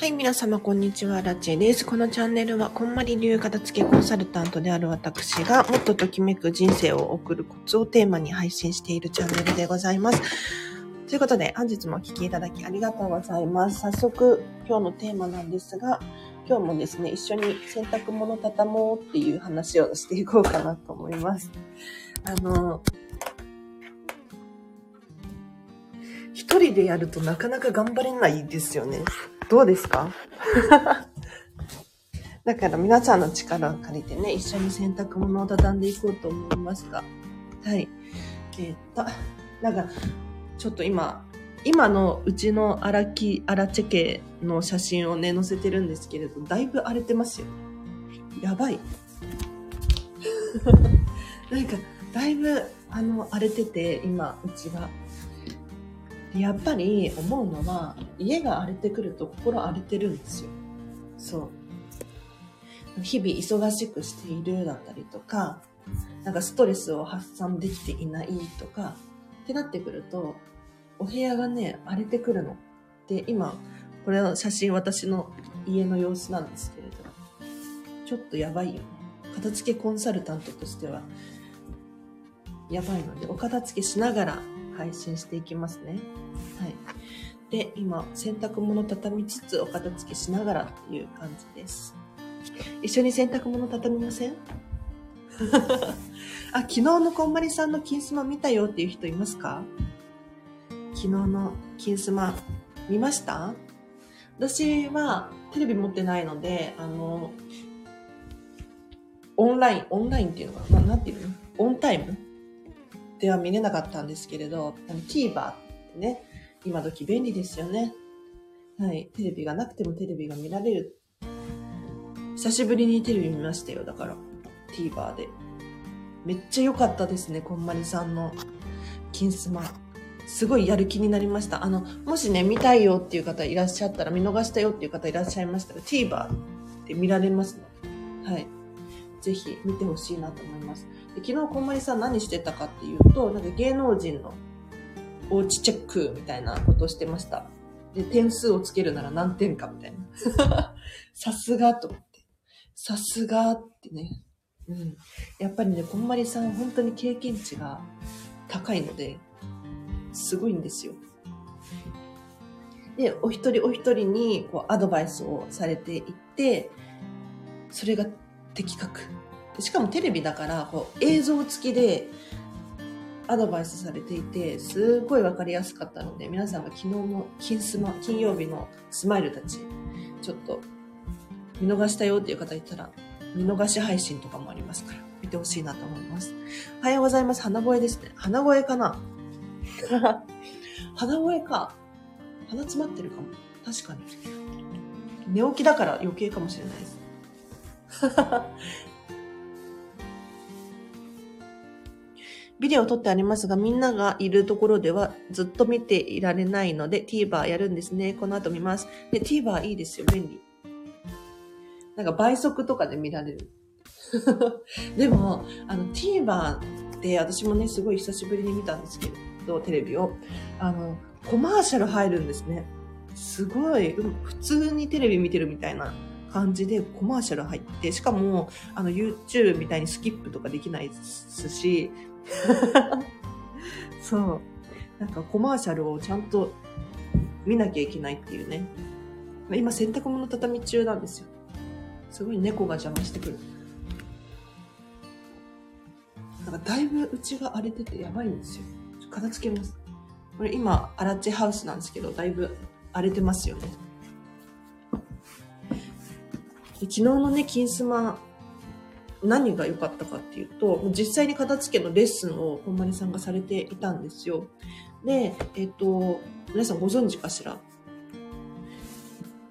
はい、皆様、こんにちは。ラチェです。このチャンネルは、こんまり流片付けコンサルタントである私が、もっとときめく人生を送るコツをテーマに配信しているチャンネルでございます。ということで、本日もお聴きいただきありがとうございます。早速、今日のテーマなんですが、今日もですね、一緒に洗濯物畳もうっていう話をしていこうかなと思います。あの、一人でやるとなかなか頑張れないですよね。どうですか？だから皆さんの力を借りてね、一緒に洗濯物を畳んでいこうと思いますが。はい。えー、っと、なんか、ちょっと今、今のうちの荒木、荒チェケの写真をね、載せてるんですけれど、だいぶ荒れてますよ。やばい。なんか、だいぶ、あの、荒れてて、今、うちが。やっぱり思うのは家が荒れてくると心荒れてるんですよ。そう。日々忙しくしているだったりとかなんかストレスを発散できていないとかってなってくるとお部屋がね荒れてくるの。で今これの写真私の家の様子なんですけれどちょっとやばいよね。片付けコンサルタントとしてはやばいのでお片付けしながら配信していきますね。はい。で、今、洗濯物畳みつつお片付けしながらっていう感じです。一緒に洗濯物畳みません？あ、昨日のこんまりさんの金スマ見たよっていう人いますか？昨日の金スマ見ました？私はテレビ持ってないので、あの、オンライン、オンラインっていうのかななんていうの？オンタイム？では見れなかったんですけれど、あの TVer ってね、今時便利ですよね。はい。テレビがなくてもテレビが見られる。久しぶりにテレビ見ましたよ。だから、TVer で。めっちゃ良かったですね、こんまりさんの金スマ。すごいやる気になりました。あの、もしね、見たいよっていう方いらっしゃったら、見逃したよっていう方いらっしゃいましたら、TVer で見られますので、はい。ぜひ見てほしいなと思います。で昨日こんまりさん何してたかっていうと、なんか芸能人のおうちチェックみたいなことをしてました。で、点数をつけるなら何点かみたいな。さすがと思って。さすがってね。うん。やっぱりね、こんまりさん本当に経験値が高いので、すごいんですよ。で、お一人お一人にこうアドバイスをされていって、それが的確。しかもテレビだからこう映像付きでアドバイスされていて、すごいわかりやすかったので、皆さんが昨日の金スマ、金曜日のスマイルたち、ちょっと見逃したよっていう方いたら、見逃し配信とかもありますから、見てほしいなと思います。おはようございます。鼻声ですね。鼻声かな？鼻声か。鼻詰まってるかも。確かに。寝起きだから余計かもしれないです。ビデオを撮ってありますが、みんながいるところではずっと見ていられないので、TVer やるんですね。この後見ます。で、TVer いいですよ。便利。なんか倍速とかで見られる。でも、あの、TVer って私もね、すごい久しぶりに見たんですけど、テレビを。あの、コマーシャル入るんですね。すごい、普通にテレビ見てるみたいな感じでコマーシャル入って、しかも、あの、YouTube みたいにスキップとかできないですし、そう。なんかコマーシャルをちゃんと見なきゃいけないっていうね。今洗濯物畳み中なんですよ。すごい猫が邪魔してくる。なんかだいぶうちが荒れててやばいんですよ。片付けます。これ今、アラッチハウスなんですけど、だいぶ荒れてますよね。昨日のね、金スマ何が良かったかっていうと、実際に片付けのレッスンを本丸さんがされていたんですよ。で、えっ、と、皆さんご存知かしら？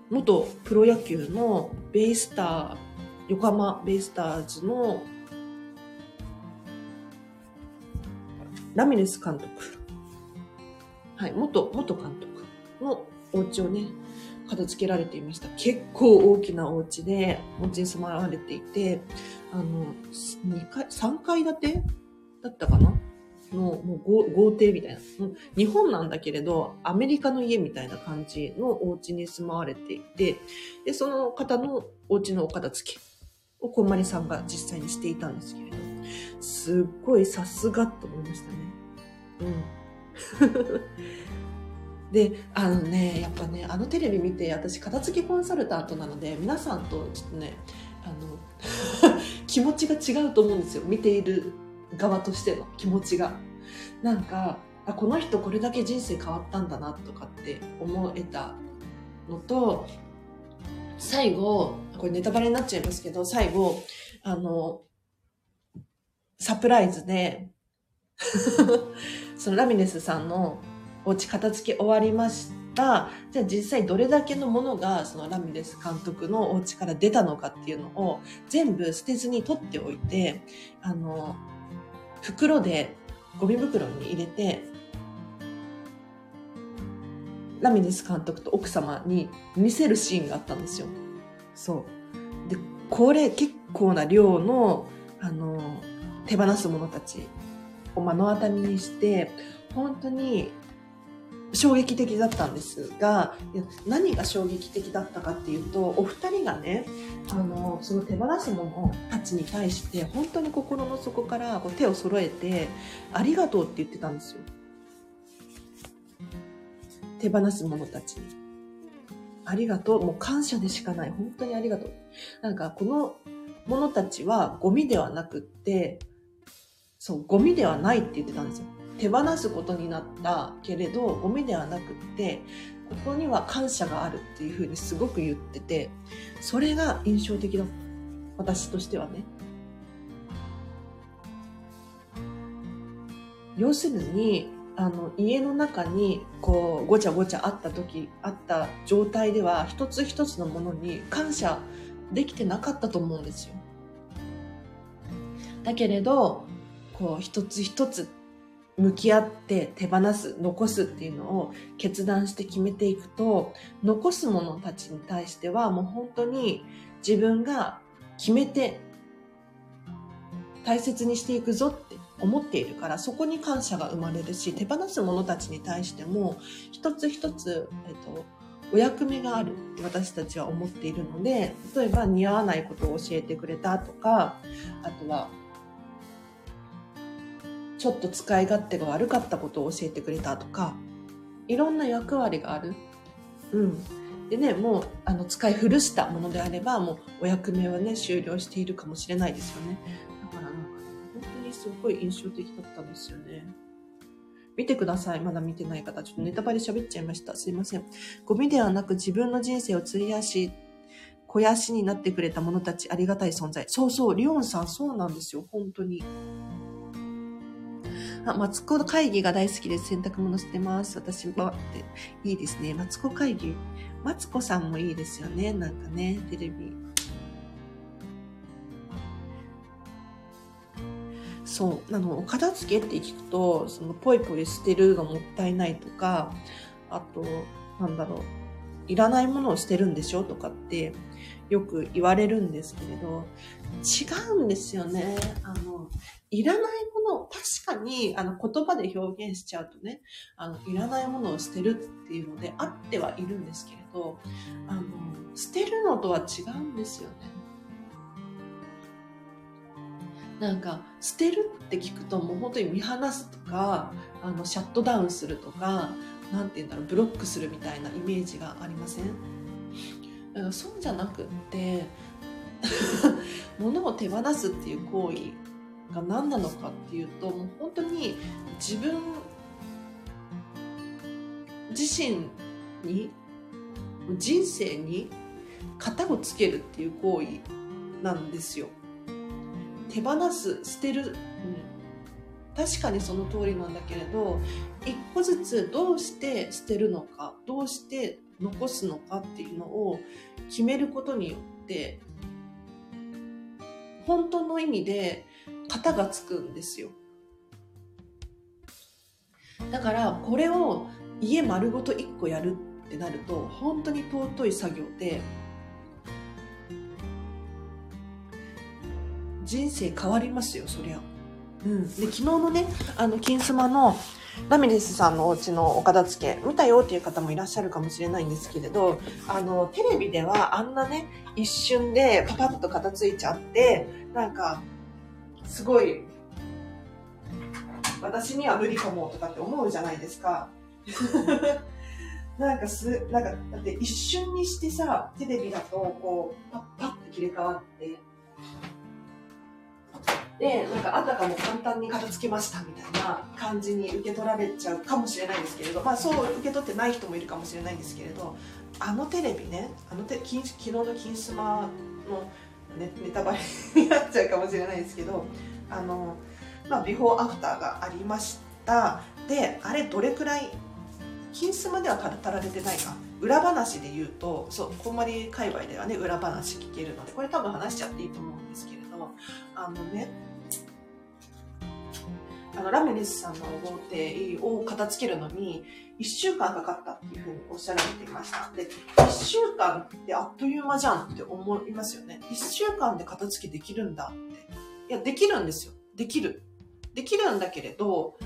元プロ野球のベイスター、横浜ベイスターズのラミレス監督。はい、元、元監督のお家をね、片付けられていました。結構大きなお家で、お家に住まわれていて、あの、2階、3階建てだったかな？のもう豪邸みたいな。日本なんだけれど、アメリカの家みたいな感じのお家に住まわれていて、で、その方のお家のお片付けをこんまりさんが実際にしていたんですけれど、すっごいさすがと思いましたね。うん。で、あのね、やっぱね、あのテレビ見て、私、片付けコンサルタントなので、皆さんとちょっとね、あの、気持ちが違うと思うんですよ。見ている側としての気持ちが。なんか、あこの人これだけ人生変わったんだなとかって思えたのと、最後、これネタバレになっちゃいますけど、最後、あの、サプライズで、そのラミネスさんのお家片付け終わりました。じゃあ実際どれだけのものがそのラミレス監督のお家から出たのかっていうのを全部捨てずに取っておいて、あの、袋でゴミ袋に入れて、ラミレス監督と奥様に見せるシーンがあったんですよ。そう。で、これ結構な量の、あの、手放す者たちを目の当たりにして、本当に衝撃的だったんですが、何が衝撃的だったかっていうと、お二人がね、あの、その手放す者たちに対して、本当に心の底からこう手を揃えて、ありがとうって言ってたんですよ。手放す者たちに。ありがとう。もう感謝でしかない。本当にありがとう。なんか、この者たちはゴミではなくって、そう、ゴミではないって言ってたんですよ。手放すことになったけれどゴミではなくってここには感謝があるっていうふうにすごく言っててそれが印象的だ私としてはね。要するにあの家の中にこうごちゃごちゃあった時あった状態では一つ一つのものに感謝できてなかったと思うんですよ。だけれどこう一つ一つ向き合って手放す、残すっていうのを決断して決めていくと、残す者たちに対してはもう本当に自分が決めて大切にしていくぞって思っているから、そこに感謝が生まれるし、手放す者たちに対しても一つ一つ、えっと、お役目があるって私たちは思っているので、例えば似合わないことを教えてくれたとか、あとはちょっと使い勝手が悪かったことを教えてくれたとか、いろんな役割がある。うん。でね、もう、あの、使い古したものであれば、もう、お役目はね、終了しているかもしれないですよね。だからなんか、本当にすごい印象的だったんですよね。見てください。まだ見てない方。ちょっとネタバレ喋っちゃいました。すいません。ゴミではなく自分の人生を費やし、肥やしになってくれた者たち、ありがたい存在。そうそう、リオンさん、そうなんですよ。本当に。あ、マツコ会議が大好きです。洗濯物捨てます。私は、いいですね。マツコ会議。マツコさんもいいですよね。なんかね、テレビ。そう。あの、お片付けって聞くと、その、ポイポイ捨てるがもったいないとか、あと、なんだろう。いらないものを捨てるんでしょとかってよく言われるんですけれど、違うんですよね。あの、いらないものを確かにあの言葉で表現しちゃうとね、あの、いらないものを捨てるっていうのであってはいるんですけれど、あの、捨てるのとは違うんですよね。なんか、捨てるって聞くともう本当に見放すとか、あの、シャットダウンするとか、なんて言うんだろう、ブロックするみたいなイメージがありません？だからそうじゃなくって、物を手放すっていう行為が何なのかっていうともう本当に自分自身に人生に型をつけるっていう行為なんですよ。手放す捨てる、うん、確かにその通りなんだけれど一個ずつどうして捨てるのかどうして残すのかっていうのを決めることによって本当の意味で型がつくんですよ。だからこれを家丸ごと1個やるってなると本当に尊い作業で人生変わりますよそりゃ。うん。で、昨日のね、あの、金スマのラミレスさんのお家のお片付け、見たよっていう方もいらっしゃるかもしれないんですけれど、あの、テレビではあんなね、一瞬でパパッと片付いちゃって、なんか、すごい、私には無理かもとかって思うじゃないですか。なんかす、なんか、だって一瞬にしてさ、テレビだとこう、パッパッて切り替わって、で、なんかあたかも簡単に片付けましたみたいな感じに受け取られちゃうかもしれないですけれど、まあそう受け取ってない人もいるかもしれないんですけれど、あのテレビね、あのて金昨日の金スマのネネタバレになっちゃうかもしれないですけど、あの、まあビフォーアフターがありました。で、あれどれくらい、金スマでは語られてないか。裏話で言うと、そう、こんまり界隈ではね、裏話聞けるので、これ多分話しちゃっていいと思うんですけれど、あのね、あのラミレスさんの豪邸を片付けるのに1週間かかったっていうふうにおっしゃられていました。で1週間ってあっという間じゃんって思いますよね。1週間で片付けできるんだって。いやできるんですよ。できる。できるんだけれど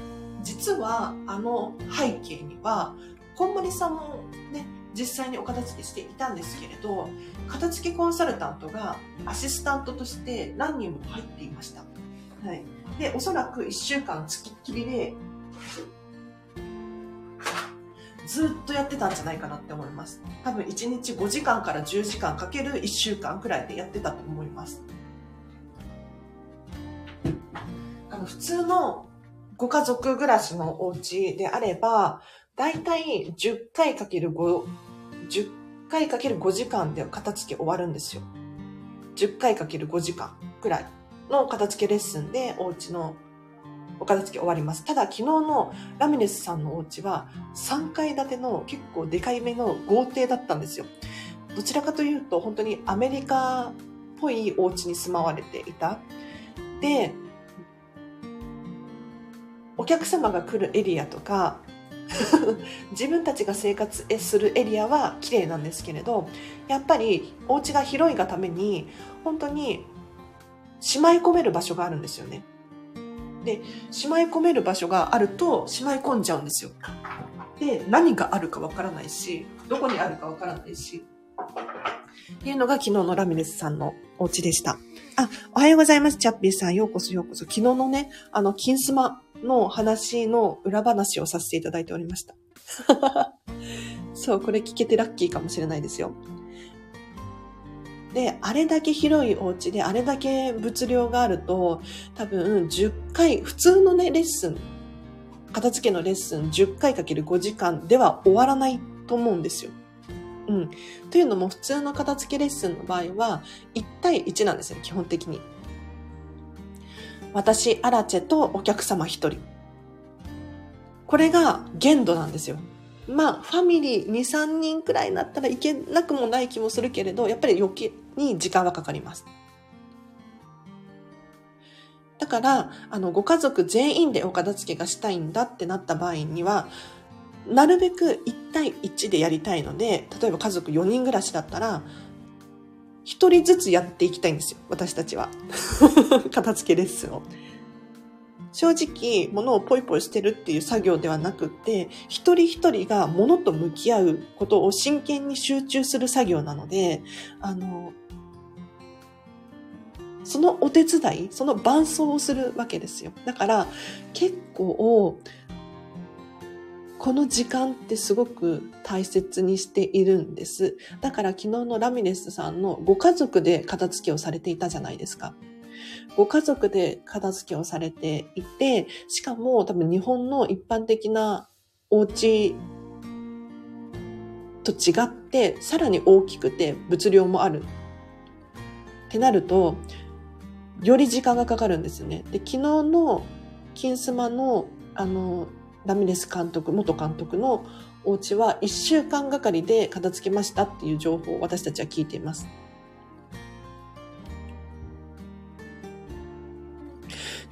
実はあの背景にはこんまりさんもね実際にお片付けしていたんですけれど片付けコンサルタントがアシスタントとして何人も入っていました。はい。で、おそらく1週間つきっきりで、ずっとやってたんじゃないかなって思います。多分1日5時間から10時間かける1週間くらいでやってたと思います。あの、普通のご家族暮らしのお家であれば、だいたい10回かける5、10回かける5時間で片付け終わるんですよ。10回かける5時間くらい。の片付けレッスンでお家のお片付け終わります。ただ昨日のラミレスさんのお家は3階建ての結構でかいめの豪邸だったんですよ。どちらかというと本当にアメリカっぽいお家に住まわれていた。で、お客様が来るエリアとか、自分たちが生活するエリアは綺麗なんですけれど、やっぱりお家が広いがために本当にしまい込める場所があるんですよね。で、しまい込める場所があると、しまい込んじゃうんですよ。で、何があるかわからないし、どこにあるかわからないし。っていうのが昨日のラミレスさんのお家でした。あ、おはようございます、チャッピーさん。ようこそようこそ。昨日のね、あの、金スマの話の裏話をさせていただいておりました。そう、これ聞けてラッキーかもしれないですよ。で、あれだけ広いお家で、あれだけ物量があると、多分10回、普通のね、レッスン、片付けのレッスン10回かける5時間では終わらないと思うんですよ。うん。というのも、普通の片付けレッスンの場合は、1対1なんですね、基本的に。私、アラチェとお客様1人。これが限度なんですよ。まあ、ファミリー2、3人くらいになったらいけなくもない気もするけれど、やっぱり余計に時間はかかります。だから、あの、ご家族全員でお片付けがしたいんだってなった場合には、なるべく1対1でやりたいので、例えば家族4人暮らしだったら、1人ずつやっていきたいんですよ、私たちは。片付けレッスンを。正直、物をポイポイ捨てるっていう作業ではなくって、一人一人が物と向き合うことを真剣に集中する作業なので、あの、そのお手伝い、その伴走をするわけですよ。だから、結構、この時間ってすごく大切にしているんです。だから昨日のラミレスさんのご家族で片付けをされていたじゃないですか。ご家族で片付けをされていて、しかも多分日本の一般的なお家と違って、さらに大きくて物量もある。ってなると、より時間がかかるんですよね。で、昨日の金スマの、あの、ラミレス監督、元監督のお家は1週間がかりで片付けましたっていう情報を私たちは聞いています。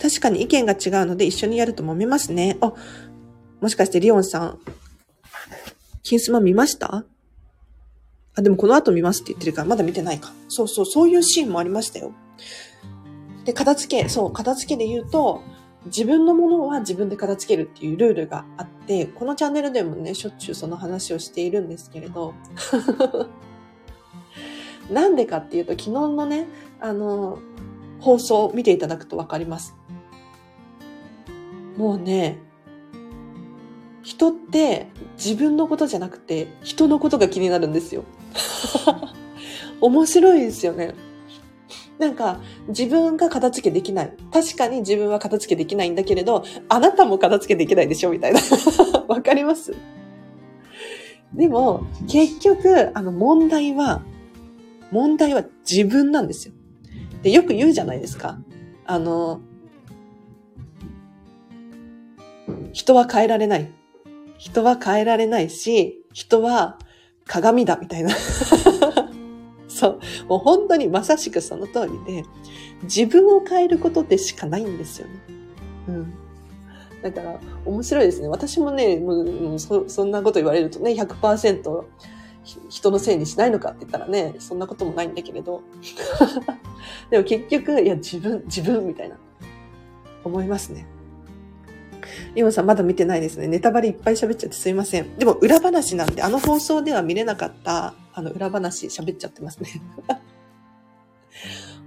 確かに意見が違うので一緒にやると揉めますね。あ、もしかしてリオンさん、金スマ見ました？あ、でもこの後見ますって言ってるからまだ見てないか。そうそう、そういうシーンもありましたよ。で、片付け、そう、片付けで言うと、自分のものは自分で片付けるっていうルールがあって、このチャンネルでもね、しょっちゅうその話をしているんですけれど、なんでかっていうと、昨日のね、あの、放送を見ていただくとわかります。もうね、人って自分のことじゃなくて人のことが気になるんですよ。面白いですよね。なんか、自分が片付けできない。確かに自分は片付けできないんだけれど、あなたも片付けできないでしょみたいな。わかります？でも、結局、あの、問題は、問題は自分なんですよ。で、よく言うじゃないですか。あの、人は変えられない。人は変えられないし、人は鏡だみたいな そう。もう本当にまさしくその通りで、自分を変えることでしかないんですよね。うん。だから、面白いですね。私もね、もうそそんなこと言われるとね、100%人のせいにしないのかって言ったらね、そんなこともないんだけれど。でも結局、いや、自分、自分みたいな、思いますね。リオンさんまだ見てないですね。ネタバレいっぱい喋っちゃってすいません。でも裏話なんで、あの放送では見れなかった、あの裏話喋っちゃってますね。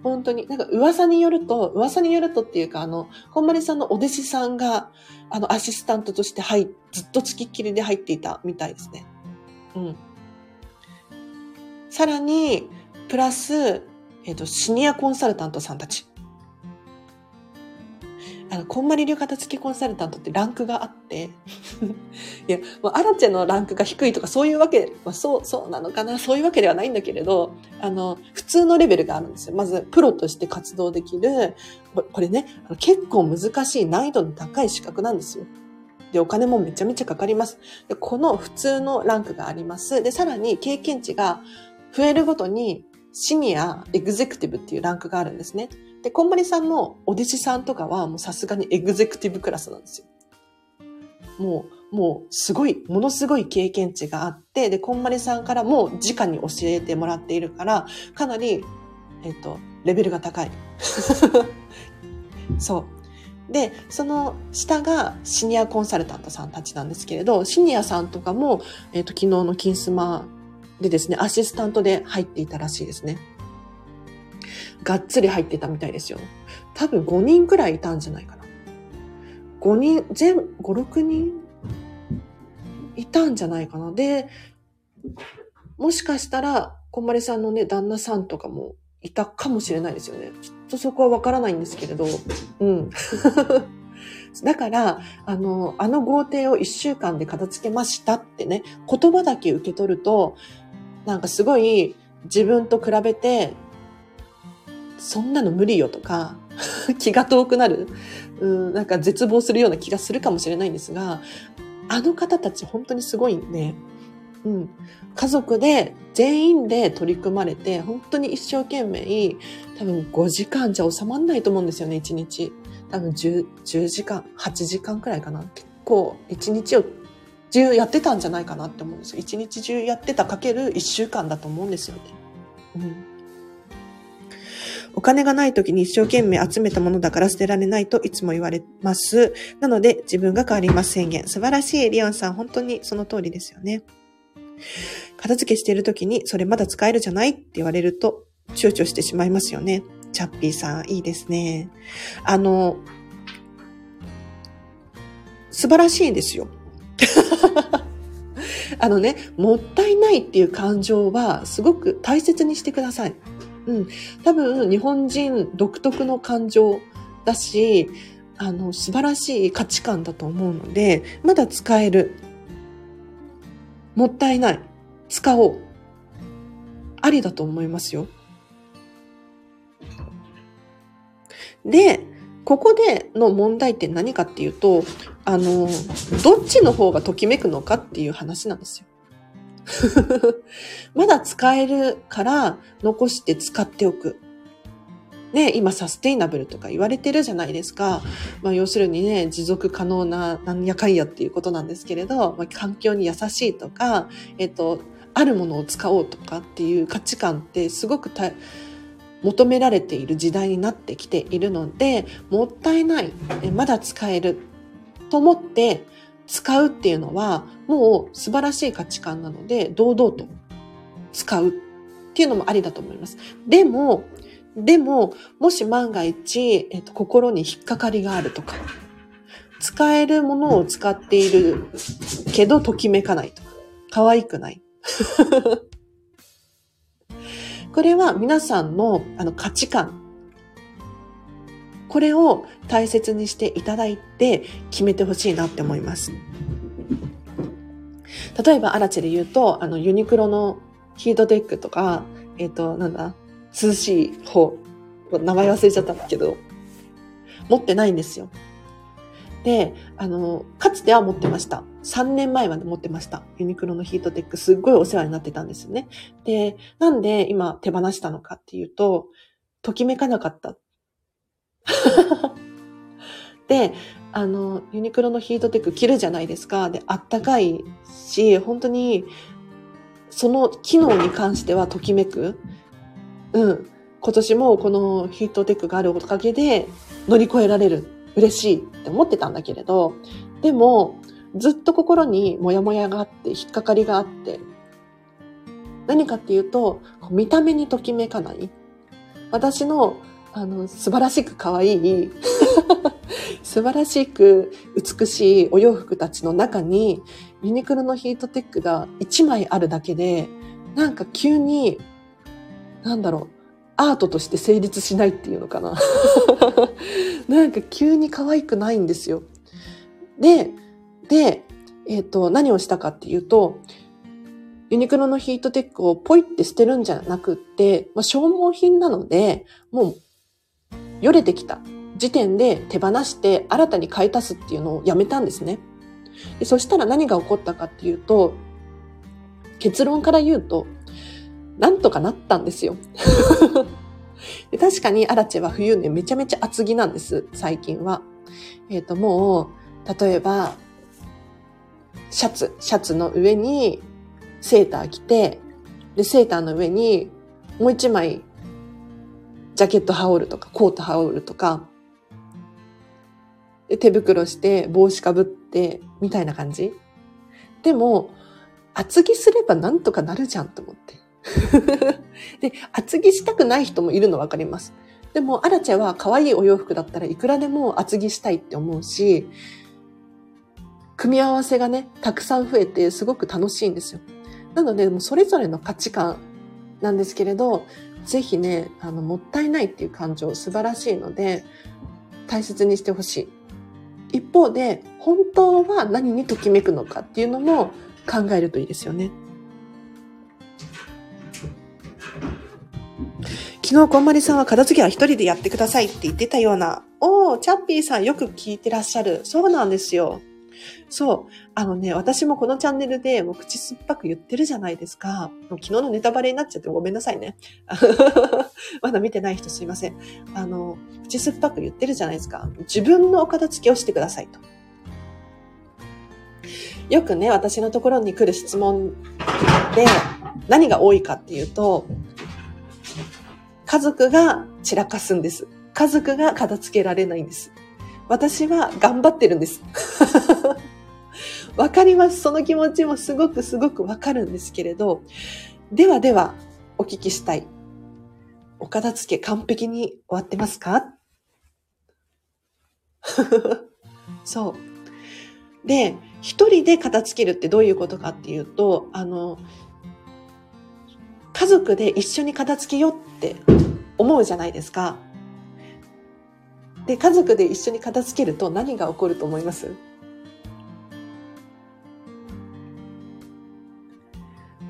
本当に、なんか噂によると、噂によるとっていうか、あの、こんまりさんのお弟子さんが、あの、アシスタントとして入ずっと付きっきりで入っていたみたいですね。うん。さらに、プラス、えっ、ー、と、シニアコンサルタントさんたち。あの、こんまり流片付きコンサルタントってランクがあって、いや、もうアラチェのランクが低いとかそういうわけ、まあ、そう、そうなのかな、そういうわけではないんだけれど、あの、普通のレベルがあるんですよ。まず、プロとして活動できる、これね、結構難しい難易度の高い資格なんですよ。で、お金もめちゃめちゃかかります。で、この普通のランクがあります。で、さらに経験値が増えるごとに、シニア、エグゼクティブっていうランクがあるんですね。で、こんまりさんのお弟子さんとかはもうさすがにエグゼクティブクラスなんですよ。もう、もうすごい、ものすごい経験値があって、で、こんまりさんからも直に教えてもらっているから、かなり、えっ、と、レベルが高い。そう。で、その下がシニアコンサルタントさんたちなんですけれど、シニアさんとかも、えっ、と、昨日の金スマでですね、アシスタントで入っていたらしいですね。がっつり入ってたみたいですよ。多分5人くらいいたんじゃないかな。5人、全、5、6人いたんじゃないかな。で、もしかしたら、こんまりさんのね、旦那さんとかもいたかもしれないですよね。ちょっとそこはわからないんですけれど、うん。だから、あの、あの豪邸を1週間で片付けましたってね、言葉だけ受け取ると、なんかすごい自分と比べてそんなの無理よとか、気が遠くなる、うん、なんか絶望するような気がするかもしれないんですが、あの方たち本当にすごいんで、うん、家族で全員で取り組まれて、本当に一生懸命、多分5時間じゃ収まんないと思うんですよね、1日。多分 10, 10時間、8時間くらいかな。結構1日を中やってたんじゃないかなって思うんですよ。1日中やってたかける1週間だと思うんですよね。うんお金がない時に一生懸命集めたものだから捨てられないといつも言われます。なので自分が変わります宣言。素晴らしいリオンさん、本当にその通りですよね。片付けしている時にそれまだ使えるじゃないって言われると躊躇してしまいますよね。チャッピーさん、いいですね。あの、素晴らしいですよ。あのね、もったいないっていう感情はすごく大切にしてください。うん。多分、日本人独特の感情だし、あの、素晴らしい価値観だと思うので、まだ使える。もったいない。使おう。ありだと思いますよ。で、ここでの問題って何かっていうと、あの、どっちの方がときめくのかっていう話なんですよ。まだ使えるから残して使っておく。ね、今サステイナブルとか言われてるじゃないですか。まあ要するにね、持続可能ななんやかんやっていうことなんですけれど、まあ、環境に優しいとか、えっと、あるものを使おうとかっていう価値観ってすごくた、求められている時代になってきているので、もったいない、まだ使えると思って使うっていうのは、もう素晴らしい価値観なので、堂々と使うっていうのもありだと思います。でも、でも、もし万が一、えっと、心に引っかかりがあるとか、使えるものを使っているけど、ときめかないとか、可愛くない。これは皆さんのあの価値観。これを大切にしていただいて決めてほしいなって思います。例えば、アラチェで言うと、あの、ユニクロのヒートテックとか、えっ、ー、と、なんだ、涼しい方、名前忘れちゃったけど、持ってないんですよ。で、あの、かつては持ってました。3年前まで持ってました。ユニクロのヒートテックすっごいお世話になってたんですよね。で、なんで今手放したのかっていうと、ときめかなかった。で、あの、ユニクロのヒートテック着るじゃないですか。で、あったかいし、本当に、その機能に関してはときめく。うん。今年もこのヒートテックがあるおかげで乗り越えられる嬉しいって思ってたんだけれど、でも、ずっと心にモヤモヤがあって、引っかかりがあって、何かっていうと、見た目にときめかない。私の、あの、素晴らしく可愛い 素晴らしく美しいお洋服たちの中に、ユニクロのヒートテックが1枚あるだけで、なんか急に、なんだろう、アートとして成立しないっていうのかな。なんか急に可愛くないんですよ。で、で、えっ、ー、と、何をしたかっていうと、ユニクロのヒートテックをポイって捨てるんじゃなくって、まあ、消耗品なので、もう、よれてきた時点で手放して新たに買い足すっていうのをやめたんですね。でそしたら何が起こったかっていうと、結論から言うと、なんとかなったんですよ。で確かにアラチェは冬ね、めちゃめちゃ厚着なんです、最近は。えっ、ー、と、もう、例えば、シャツ、シャツの上にセーター着て、で、セーターの上にもう一枚、ジャケット羽織るとか、コート羽織るとか、で手袋して、帽子かぶって、みたいな感じ。でも、厚着すればなんとかなるじゃんと思って。で、厚着したくない人もいるのわかります。でも、アラチェは可愛いお洋服だったらいくらでも厚着したいって思うし、組み合わせがね、たくさん増えてすごく楽しいんですよ。なので、もうそれぞれの価値観なんですけれど、ぜひね、あの、もったいないっていう感情素晴らしいので、大切にしてほしい。一方で、本当は何にときめくのかっていうのも考えるといいですよね。昨日、こんまりさんは片付けは一人でやってくださいって言ってたような。おー、チャッピーさんよく聞いてらっしゃる。そうなんですよ。そう。あのね、私もこのチャンネルでもう口酸っぱく言ってるじゃないですか。もう昨日のネタバレになっちゃってごめんなさいね。まだ見てない人すいません。あの、口酸っぱく言ってるじゃないですか。自分のお片付けをしてくださいと。よくね、私のところに来る質問で何が多いかっていうと、家族が散らかすんです。家族が片付けられないんです。私は頑張ってるんです。わかります。その気持ちもすごくすごくわかるんですけれど、ではではお聞きしたい。お片付け完璧に終わってますか？そう。で、一人で片付けるってどういうことかっていうと、あの、家族で一緒に片付けようって思うじゃないですか。で、家族で一緒に片付けると何が起こると思います？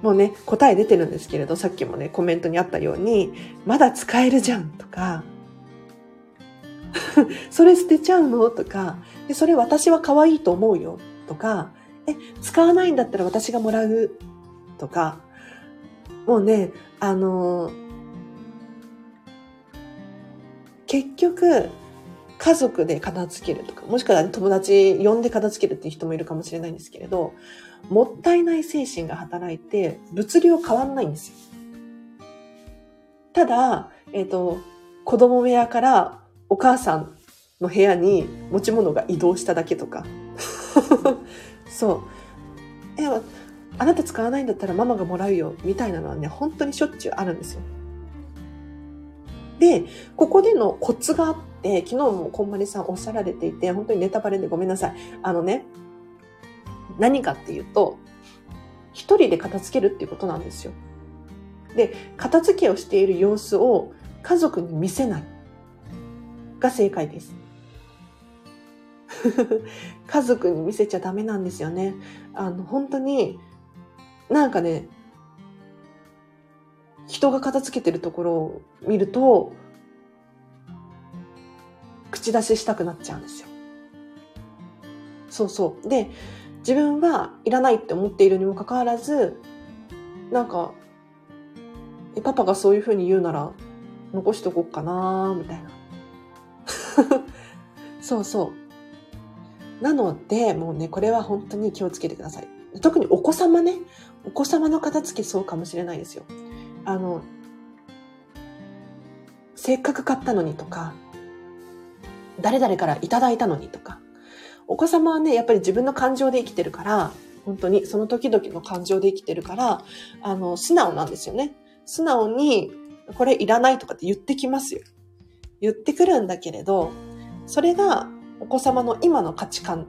もうね、答え出てるんですけれど、さっきもね、コメントにあったように、まだ使えるじゃんとか、それ捨てちゃうのとか、で、それ私は可愛いと思うよとか、え、使わないんだったら私がもらうとか、もうね、あのー、結局、家族で片付けるとか、もしくは友達呼んで片付けるっていう人もいるかもしれないんですけれど、もったいない精神が働いて、物量変わんないんですよ。ただ、えっ、と、子供部屋からお母さんの部屋に持ち物が移動しただけとか。そう。え、あなた使わないんだったらママがもらうよ、みたいなのはね、本当にしょっちゅうあるんですよ。で、ここでのコツがあって、昨日もこんまりさんおっしゃられていて、本当にネタバレでごめんなさい。あのね、何かっていうと、一人で片付けるっていうことなんですよ。で、片付けをしている様子を家族に見せないが正解です。家族に見せちゃダメなんですよね。あの、本当に、なんかね、人が片付けてるところを見ると、口出ししたくなっちゃうんですよ。そうそう。で、自分はいらないって思っているにもかかわらず、なんか、え、パパがそういうふうに言うなら、残しとこうかなみたいな。そうそう。なので、もうね、これは本当に気をつけてください。特にお子様ね、お子様の片付けそうかもしれないですよ。あの、せっかく買ったのにとか、誰々からいただいたのにとか、お子様はね、やっぱり自分の感情で生きてるから、本当にその時々の感情で生きてるから、あの、素直なんですよね。素直に、これいらないとかって言ってきますよ。言ってくるんだけれど、それがお子様の今の価値観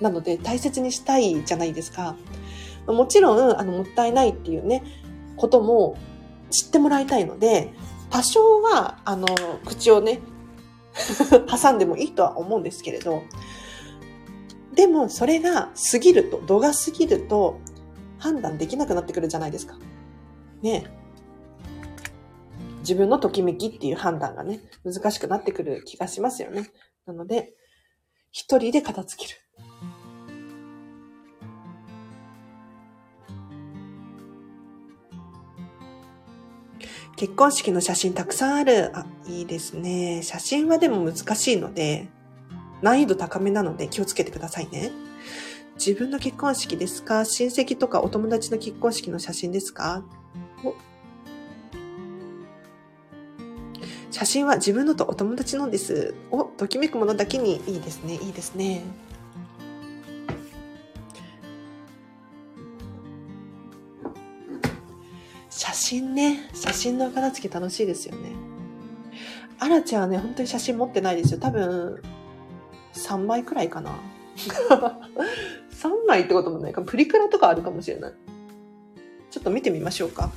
なので大切にしたいじゃないですか。もちろん、あの、もったいないっていうね、ことも知ってもらいたいので、多少は、あの、口をね、挟んでもいいとは思うんですけれど、でもそれが過ぎると、度が過ぎると判断できなくなってくるじゃないですか。ね自分のときめきっていう判断がね、難しくなってくる気がしますよね。なので、一人で片付ける。結婚式の写真たくさんある。あ、いいですね。写真はでも難しいので、難易度高めなので気をつけてくださいね。自分の結婚式ですか？親戚とかお友達の結婚式の写真ですか？写真は自分のとお友達のです。お、ときめくものだけにいいですね。いいですね。真ね。写真の片付け楽しいですよね。アラちゃんはね、本当に写真持ってないですよ。多分、3枚くらいかな。3枚ってこともないか。プリクラとかあるかもしれない。ちょっと見てみましょうか。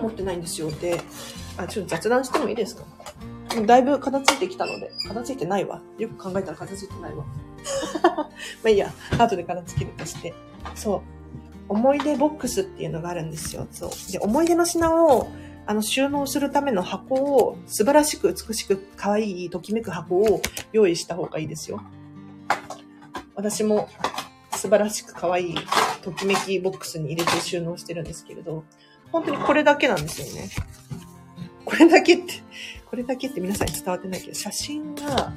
持ってないんですよって、あ、ちょっと雑談してもいいですか？だいぶ片付いてきたので、片付いてないわ。よく考えたら片付いてないわ。まあいいや、後で片付けるとして。そう。思い出ボックスっていうのがあるんですよ。そう。で、思い出の品を、あの、収納するための箱を、素晴らしく美しく可愛い、ときめく箱を用意した方がいいですよ。私も素晴らしく可愛い、ときめきボックスに入れて収納してるんですけれど、本当にこれだけなんですよね。これだけって、これだけって皆さんに伝わってないけど、写真が、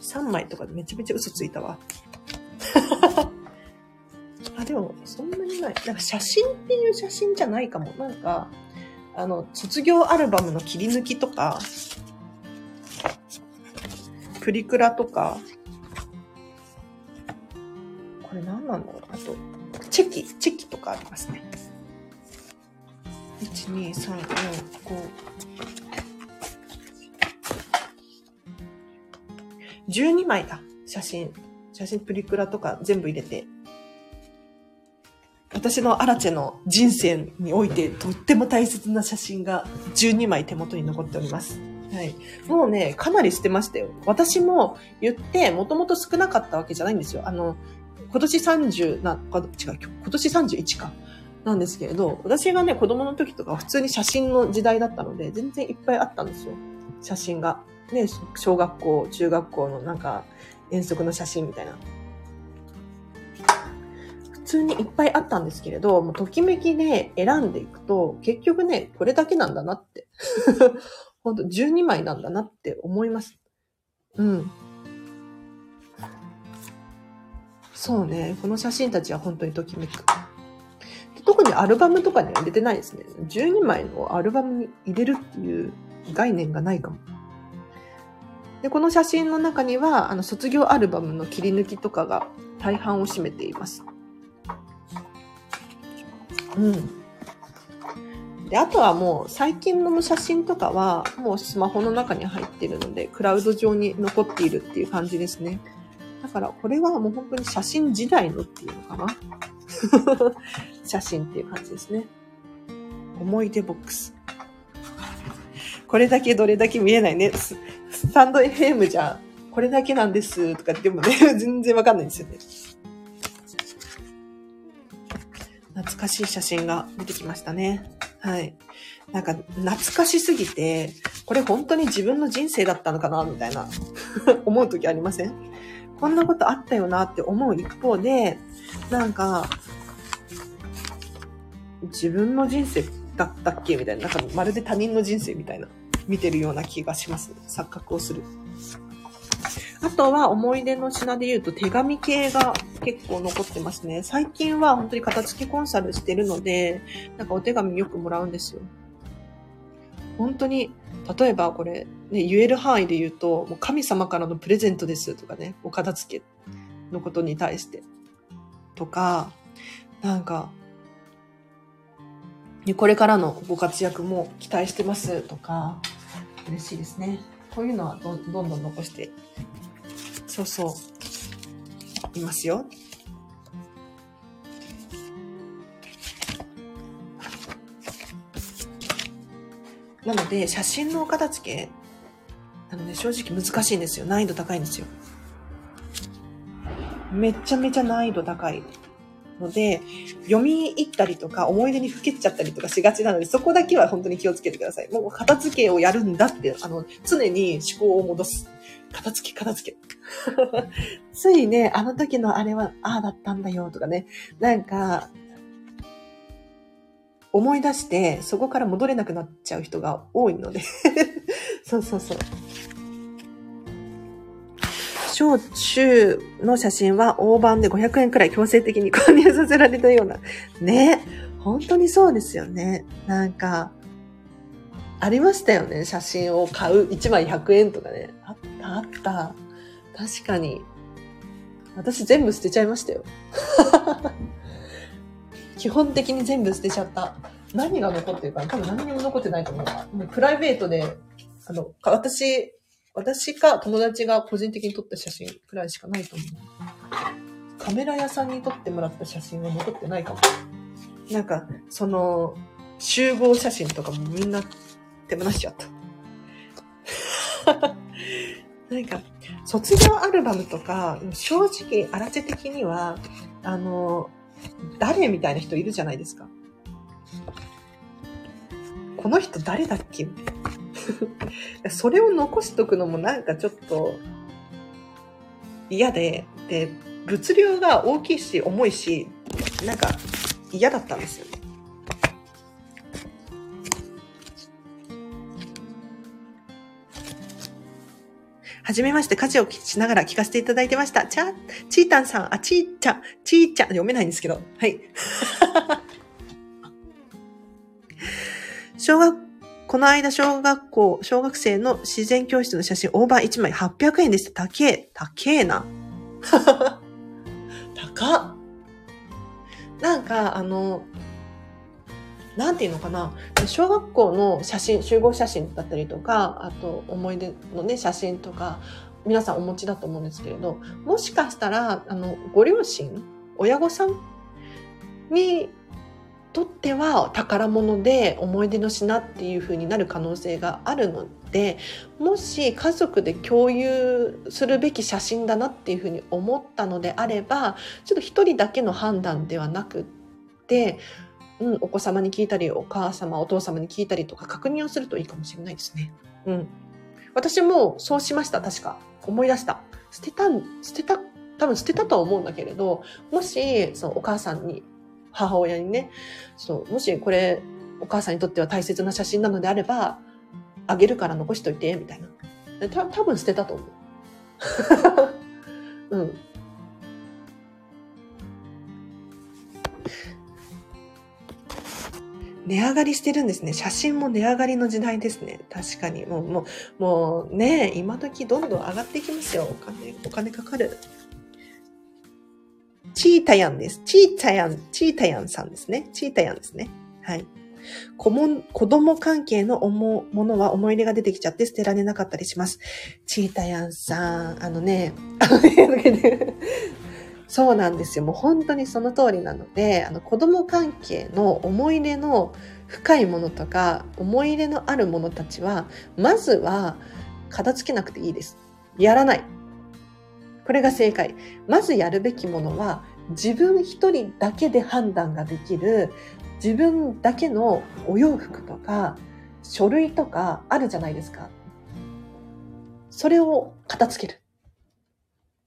3枚とかでめちゃめちゃ嘘ついたわ。あ、でも、そんなにない。なんか写真っていう写真じゃないかも。なんか、あの、卒業アルバムの切り抜きとか、プリクラとか、これ何なんだろう？あと、チェキ、チェキとかありますね。1、2、3、4、5。12枚だ。写真。写真プリクラとか全部入れて。私のアラチェの人生においてとっても大切な写真が12枚手元に残っております。はい。もうね、かなり捨てましたよ。私も言って、もともと少なかったわけじゃないんですよ。あの、今年30な、違う、今年31か。なんですけれど、私がね、子供の時とか普通に写真の時代だったので、全然いっぱいあったんですよ。写真が。ね、小学校、中学校のなんか遠足の写真みたいな。普通にいっぱいあったんですけれど、もうときめきで選んでいくと、結局ね、これだけなんだなって。ほんと12枚なんだなって思います。うん。そうね。この写真たちは本当にときめく。特にアルバムとかには入れてないですね。12枚のアルバムに入れるっていう概念がないかも。で、この写真の中には、あの、卒業アルバムの切り抜きとかが大半を占めています。うん。で、あとはもう最近の写真とかはもうスマホの中に入ってるので、クラウド上に残っているっていう感じですね。だからこれはもう本当に写真時代のっていうのかな 写真っていう感じですね。思い出ボックス。これだけどれだけ見えないね。スタンド FM じゃ、これだけなんですとかでもね、全然わかんないんですよね。懐かしい写真が出てきましたね。はい。なんか、懐かしすぎて、これ本当に自分の人生だったのかなみたいな 思う時ありません？こんなことあったよなって思う一方で、なんか、自分の人生だったっけみたいな、なんかまるで他人の人生みたいな、見てるような気がします。錯覚をする。あとは思い出の品で言うと手紙系が結構残ってますね。最近は本当に片付けコンサルしてるので、なんかお手紙よくもらうんですよ。本当に、例えばこれ、ね、言える範囲で言うと、もう神様からのプレゼントですとかね、お片付けのことに対して。とか、なんか、これからのご活躍も期待してますとか、嬉しいですね。こういうのはどどんどん残してそうそう。いますよ。なので、写真のお片付け、あのね、正直難しいんですよ。難易度高いんですよ。めちゃめちゃ難易度高いので、読み入ったりとか、思い出にふけっちゃったりとかしがちなので、そこだけは本当に気をつけてください。もう片付けをやるんだって、あの、常に思考を戻す。片付け、片付け。ついね、あの時のあれは、ああだったんだよとかね、なんか、思い出して、そこから戻れなくなっちゃう人が多いので そうそうそう。小中の写真は大判で500円くらい強制的に購入させられたような。ね。本当にそうですよね。なんか、ありましたよね。写真を買う。1枚100円とかね。あった、あった。確かに。私全部捨てちゃいましたよ。基本的に全部捨てちゃった。何が残ってるか多分何にも残ってないと思う。もうプライベートで、あの、私、私か友達が個人的に撮った写真くらいしかないと思う。カメラ屋さんに撮ってもらった写真は残ってないかも。なんか、その、集合写真とかもみんな手放しちゃった。なんか、卒業アルバムとか、正直、あらせ的には、あの、誰みたいな人いるじゃないですか。この人誰だっけ。それを残しとくのもなんかちょっと嫌で、で、物量が大きいし重いし、なんか嫌だったんですよね。はじめまして、家事をしながら聞かせていただいてました。ちゃ、ちーたんさん、あ、ちーちゃん、ちーちゃ、読めないんですけど、はい。小学、この間小学校、小学生の自然教室の写真、大判1枚800円でした。高え、高えな。高っ。なんか、あの、なんていうのかな、小学校の写真、集合写真だったりとか、あと思い出のね、写真とか、皆さんお持ちだと思うんですけれど、もしかしたら、あの、ご両親、親御さんにとっては宝物で思い出の品っていう風になる可能性があるので、もし家族で共有するべき写真だなっていう風に思ったのであれば、ちょっと一人だけの判断ではなくって、うん、お子様に聞いたり、お母様、お父様に聞いたりとか確認をするといいかもしれないですね。うん。私もそうしました、確か。思い出した。捨てた、捨てた多分捨てたとは思うんだけれど、もし、そのお母さんに、母親にね、そう、もしこれ、お母さんにとっては大切な写真なのであれば、あげるから残しといて、みたいな。た多分捨てたと思う。うん。値上がりしてるんですね。写真も値上がりの時代ですね。確かに。もう、もう、もうね、今時どんどん上がっていきますよ。お金、お金かかる。チータヤンです。チータヤン、チータヤンさんですね。チータヤンですね。はい。子も子供関係の思うものは思い入れが出てきちゃって捨てられなかったりします。チータヤンさん、あのね、あのね、そうなんですよ。もう本当にその通りなので、あの子供関係の思い入れの深いものとか、思い入れのあるものたちは、まずは片付けなくていいです。やらない。これが正解。まずやるべきものは、自分一人だけで判断ができる、自分だけのお洋服とか、書類とかあるじゃないですか。それを片付ける。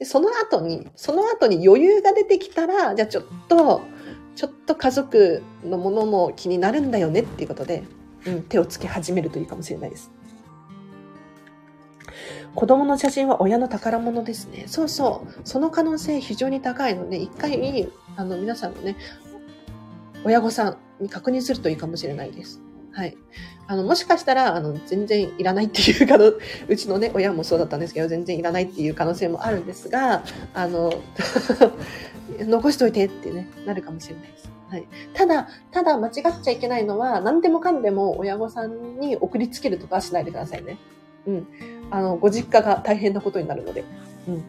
でその後に、その後に余裕が出てきたら、じゃあちょっと、ちょっと家族のものも気になるんだよねっていうことで、うん、手をつけ始めるといいかもしれないです。子供の写真は親の宝物ですね。そうそう。その可能性非常に高いので、一回、あの、皆さんのね、親御さんに確認するといいかもしれないです。はい。あの、もしかしたら、あの、全然いらないっていうかの、うちのね、親もそうだったんですけど、全然いらないっていう可能性もあるんですが、あの、残しといてってね、なるかもしれないです。はい。ただ、ただ間違っちゃいけないのは、何でもかんでも親御さんに送りつけるとかしないでくださいね。うん。あの、ご実家が大変なことになるので。うん。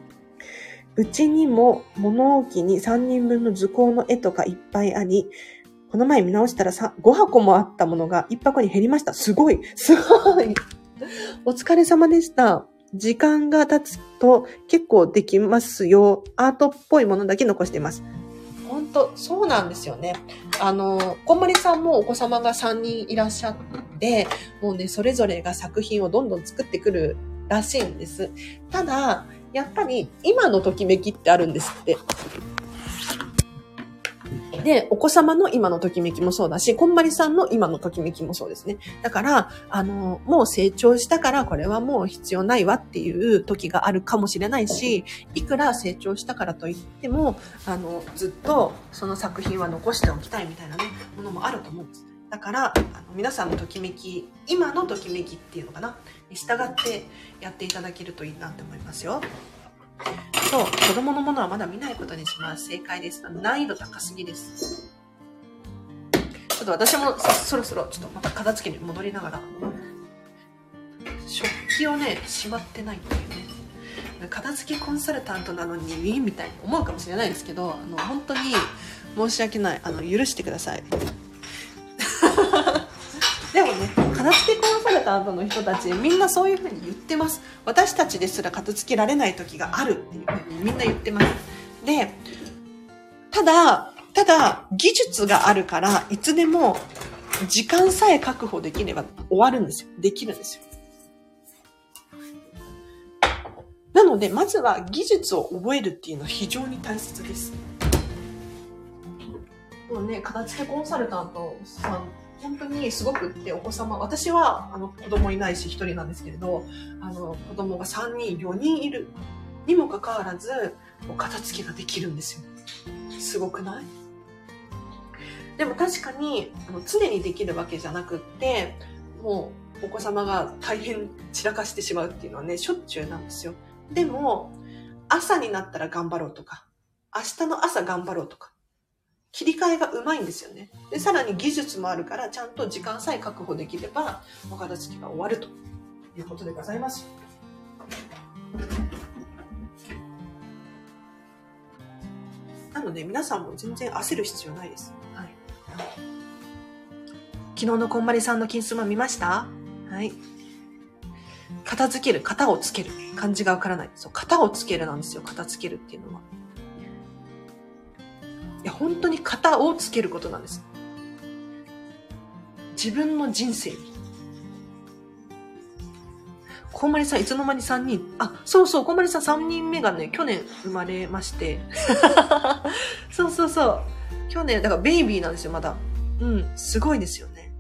うちにも物置に3人分の図工の絵とかいっぱいあり、この前見直したら5箱もあったものが1箱に減りました。すごいすごいお疲れ様でした。時間が経つと結構できますよ。アートっぽいものだけ残しています。本当そうなんですよね。あの、こんまりさんもお子様が3人いらっしゃって、もうね、それぞれが作品をどんどん作ってくるらしいんです。ただ、やっぱり今のときめきってあるんですって。で、お子様の今のときめきもそうだし、こんまりさんの今のときめきもそうですね。だから、あの、もう成長したからこれはもう必要ないわっていう時があるかもしれないし、いくら成長したからといっても、あの、ずっとその作品は残しておきたいみたいなね、ものもあると思うんです。だから、あの皆さんのときめき、今のときめきっていうのかな、に従ってやっていただけるといいなって思いますよ。そう、子供のものはまだ見ないことにします。正解です。難易度高すぎです。ちょっと私もそろそろちょっとまた片付けに戻りながら、食器をね、しまってないっていうね。片付けコンサルタントなのに、みたいに思うかもしれないですけど、あの、本当に申し訳ない。あの、許してください。付けコンサルタントの人たちみんなそういうふうに言ってます私たちですら片付けられない時があるっていうふうにみんな言ってますでただただ技術があるからいつでも時間さえ確保できれば終わるんですよできるんですよなのでまずは技術を覚えるっていうのは非常に大切ですもうね片付けコンサルタントさん本当にすごくってお子様、私はあの子供いないし1人なんですけれど、あの子供が3人、4人いるにもかかわらず、お片付けができるんですよ。すごくない？でも確かにあの常にできるわけじゃなくって、もうお子様が大変散らかしてしまうっていうのはね、しょっちゅうなんですよ。でも、朝になったら頑張ろうとか、明日の朝頑張ろうとか、切り替えがうまいんですよね。で、さらに技術もあるから、ちゃんと時間さえ確保できれば、お片付けが終わるということでございます。なので、皆さんも全然焦る必要ないです。はい。昨日のこんまりさんの金スマ見ました？はい。片付ける、型をつける。漢字がわからない。そう、型をつけるなんですよ。片付けるっていうのは。や、本当に型をつけることなんです。自分の人生に。こんまりさんいつの間に3人、あ、そうそう、こんまりさん3人目がね、去年生まれまして。そうそうそう。去年、だからベイビーなんですよ、まだ。うん、すごいですよね。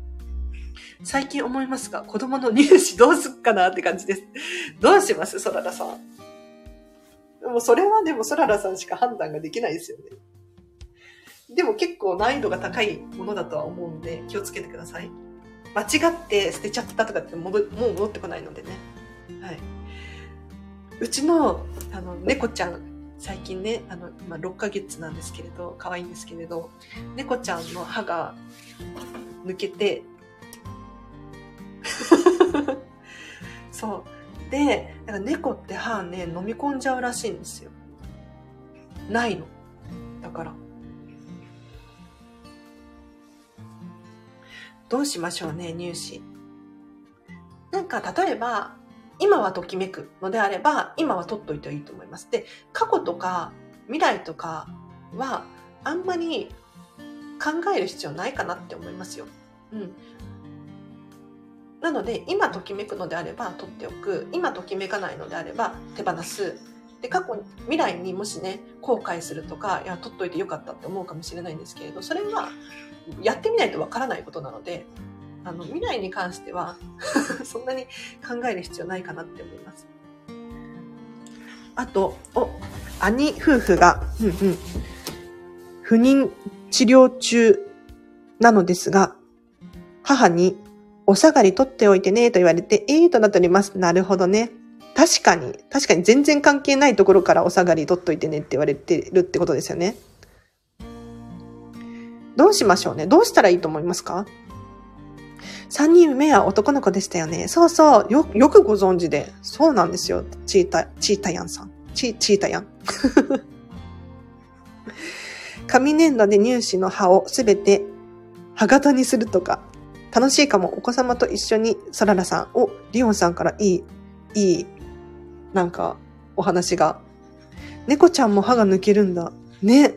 最近思いますが、子供の入試どうすっかなって感じです。どうします？ソララさん。でもそれはでもソララさんしか判断ができないですよね。でも結構難易度が高いものだとは思うんで気をつけてください。間違って捨てちゃったとかって戻もう戻ってこないのでね。はい。うちの、あの、猫ちゃん、最近ね、あの、今6ヶ月なんですけれど、可愛いんですけれど、猫ちゃんの歯が抜けて、そう。で、だから猫って歯ね、飲み込んじゃうらしいんですよ。ないの。だから。どうしましょうね、入試。なんか、例えば、今はときめくのであれば、今は取っといていいと思います。で、過去とか未来とかは、あんまり考える必要ないかなって思いますよ。うん。なので、今ときめくのであれば取っておく。今ときめかないのであれば手放す。で、過去、未来にもしね、後悔するとか、いや、取っといてよかったって思うかもしれないんですけれど、それは、やってみないとわからないことなので、あの、未来に関しては、そんなに考える必要ないかなって思います。あと、お、兄夫婦が、うんうん、不妊治療中なのですが、母に、お下がり取っておいてね、と言われて、ええー、となっております。なるほどね。確かに、確かに全然関係ないところからお下がり取っといてねって言われてるってことですよね。どうしましょうね？どうしたらいいと思いますか？三人目は男の子でしたよね。そうそう。よ、よくご存知で。そうなんですよ。チータ、チータヤンさん。チ、チータヤン。紙粘土で乳歯の歯をすべて歯型にするとか。楽しいかも。お子様と一緒に、サララさん。お、リオンさんからいい、いい、なんか、お話が。猫ちゃんも歯が抜けるんだ。ね。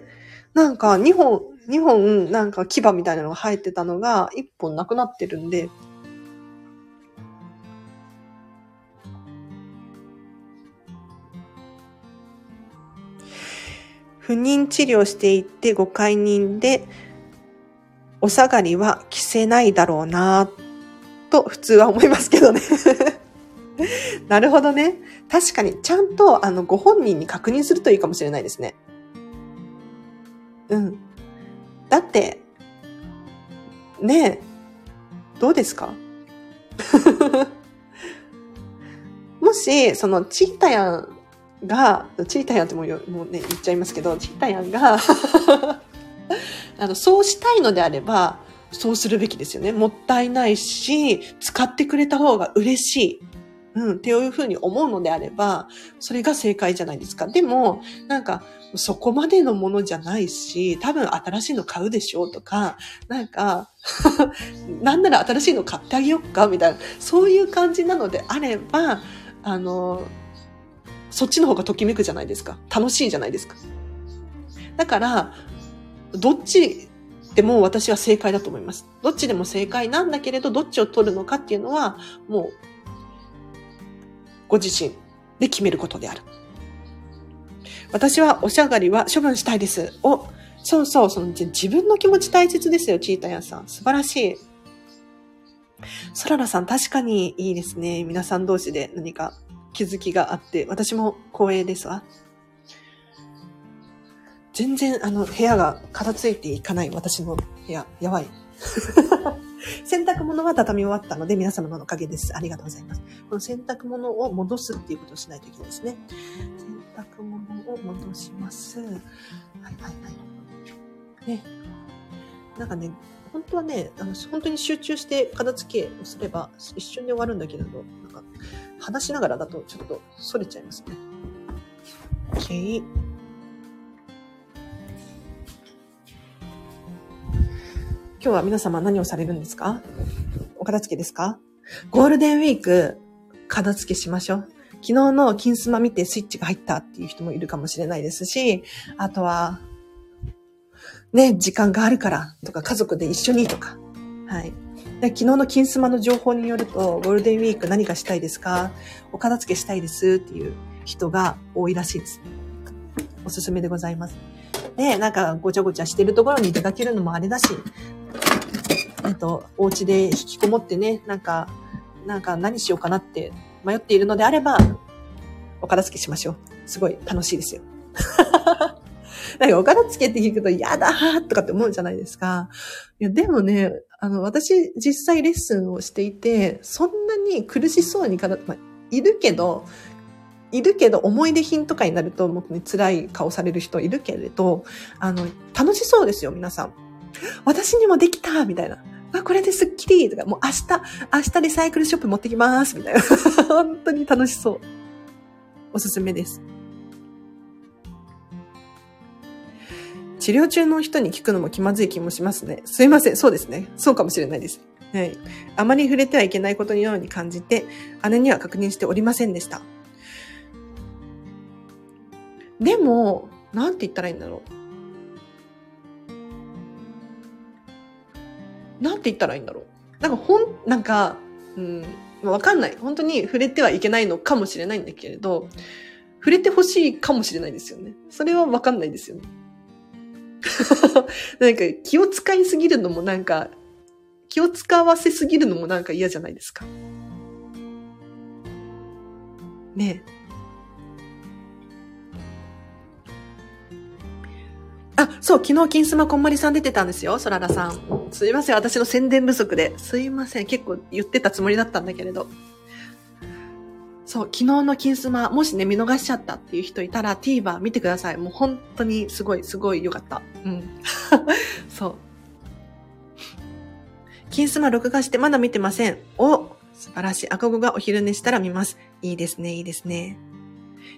なんか、2本、2本、なんか牙みたいなのが生えてたのが、1本なくなってるんで、不妊治療していってご解任で、お下がりは着せないだろうなと普通は思いますけどね。なるほどね。確かに、ちゃんと、あの、ご本人に確認するといいかもしれないですね。うん。だって、ねえ、どうですか？もし、その、チータヤンが、チータヤンってもうもうね、言っちゃいますけど、チータヤンが あの、そうしたいのであれば、そうするべきですよね。もったいないし、使ってくれた方が嬉しい。うん、っていうふうに思うのであれば、それが正解じゃないですか。でも、なんか、そこまでのものじゃないし、多分新しいの買うでしょうとか、なんか、なんなら新しいの買ってあげようかみたいな、そういう感じなのであれば、あの、そっちの方がときめくじゃないですか。楽しいじゃないですか。だから、どっちでも私は正解だと思います。どっちでも正解なんだけれど、どっちを取るのかっていうのは、もう、ご自身で決めることである。私はおしゃがりは処分したいです。お、そうそう、その自分の気持ち大切ですよ、チータヤさん。素晴らしい。ソララさん、確かにいいですね。皆さん同士で何か気づきがあって、私も光栄ですわ。全然、あの、部屋が片付いていかない私の部屋、やばい。洗濯物は畳み終わったので、皆様のおかげです。ありがとうございます。この洗濯物を戻すっていうことをしないといけないですね。洗濯物を戻します。はいはいはい。ね。なんかね、本当はね、あの本当に集中して片付けをすれば一瞬で終わるんだけれど、なんか話しながらだとちょっと逸れちゃいますね。OK。今日は皆様何をされるんですか？お片付けですか？ゴールデンウィーク、片付けしましょう。昨日の金スマ見てスイッチが入ったっていう人もいるかもしれないですし、あとは、ね、時間があるからとか、家族で一緒にとか、はい。で昨日の金スマの情報によると、ゴールデンウィーク何かしたいですか？お片付けしたいですっていう人が多いらしいです。おすすめでございます。で、なんかごちゃごちゃしてるところに出かけるのもあれだし、えっと、お家で引きこもってね、なんか、なんか何しようかなって迷っているのであれば、お片付けしましょう。すごい楽しいですよ。なんかお片付けって聞くと嫌だーとかって思うじゃないですか。いや、でもね、あの、私実際レッスンをしていて、そんなに苦しそうにかまあ、いるけど、いるけど、思い出品とかになると、もうね、辛い顔される人いるけれど、あの、楽しそうですよ、皆さん。私にもできたみたいな。あ、これでスッキリとか、もう明日、明日リサイクルショップ持ってきますみたいな。本当に楽しそう。おすすめです。治療中の人に聞くのも気まずい気もしますね。すいません。そうですね。そうかもしれないです。はい。あまり触れてはいけないことのように感じて、姉には確認しておりませんでした。でも、なんて言ったらいいんだろう。なんて言ったらいいんだろう。なんかほん、なんか、うん、わかんない。本当に触れてはいけないのかもしれないんだけれど、触れてほしいかもしれないですよね。それはわかんないですよね。なんか気を使いすぎるのもなんか、気を使わせすぎるのもなんか嫌じゃないですか。ねえ。あ、そう、昨日金スマこんまりさん出てたんですよ、そららさん。すいません、私の宣伝不足で。すいません、結構言ってたつもりだったんだけれど。そう、昨日の金スマ、もしね、見逃しちゃったっていう人いたら TVer 見てください。もう本当にすごい、すごい良かった。うん。そう。金スマ録画してまだ見てません。お素晴らしい。赤子がお昼寝したら見ます。いいですね、いいですね。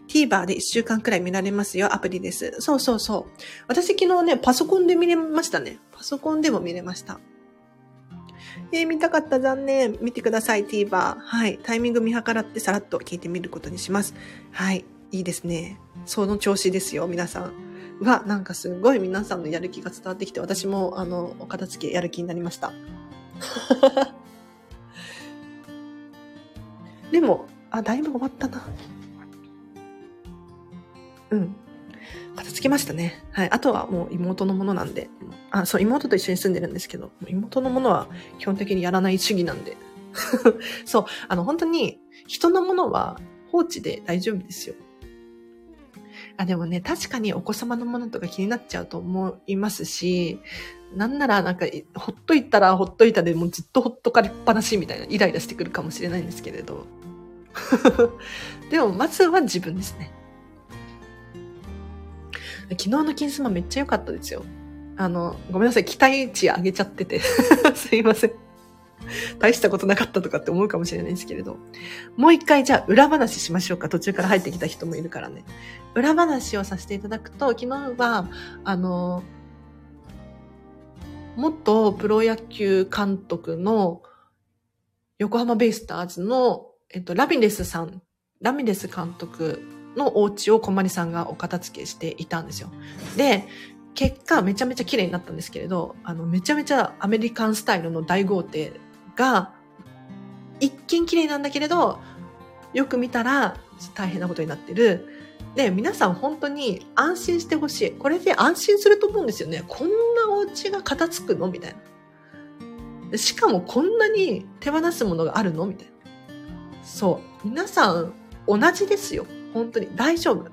TVer で1週間くらい見られますよ、アプリです。そうそうそう。私昨日ね、パソコンで見れましたね。パソコンでも見れました。えー、見たかった、残念。見てください、TVer。はい。タイミング見計らってさらっと聞いてみることにします。はい。いいですね。その調子ですよ、皆さん。は、なんかすごい皆さんのやる気が伝わってきて、私も、あの、お片付けやる気になりました。でも、あ、だいぶ終わったな。うん。片付けましたね。はい。あとはもう妹のものなんで。あ、そう、妹と一緒に住んでるんですけど、妹のものは基本的にやらない主義なんで。そう、あの、本当に人のものは放置で大丈夫ですよ。あ、でもね、確かにお子様のものとか気になっちゃうと思いますし、なんならなんか、ほっといたらほっといたでもうずっとほっとかれっぱなしみたいなイライラしてくるかもしれないんですけれど。でも、まずは自分ですね。昨日の金スマめっちゃ良かったですよ。あの、ごめんなさい、期待値上げちゃってて。すいません。大したことなかったとかって思うかもしれないですけれど。もう一回じゃあ裏話しましょうか。途中から入ってきた人もいるからね。裏話をさせていただくと、昨日は、あの、元プロ野球監督の横浜ベイスターズの、えっと、ラミレスさん、ラミレス監督のお家を小まりさんがお片付けしていたんですよ。で、結果めちゃめちゃ綺麗になったんですけれど、あの、めちゃめちゃアメリカンスタイルの大豪邸が、一見綺麗なんだけれど、よく見たら大変なことになってる。で、皆さん本当に安心してほしい。これで安心すると思うんですよね。こんなお家が片付くのみたいな。しかもこんなに手放すものがあるのみたいな。そう。皆さん同じですよ。本当に大丈夫。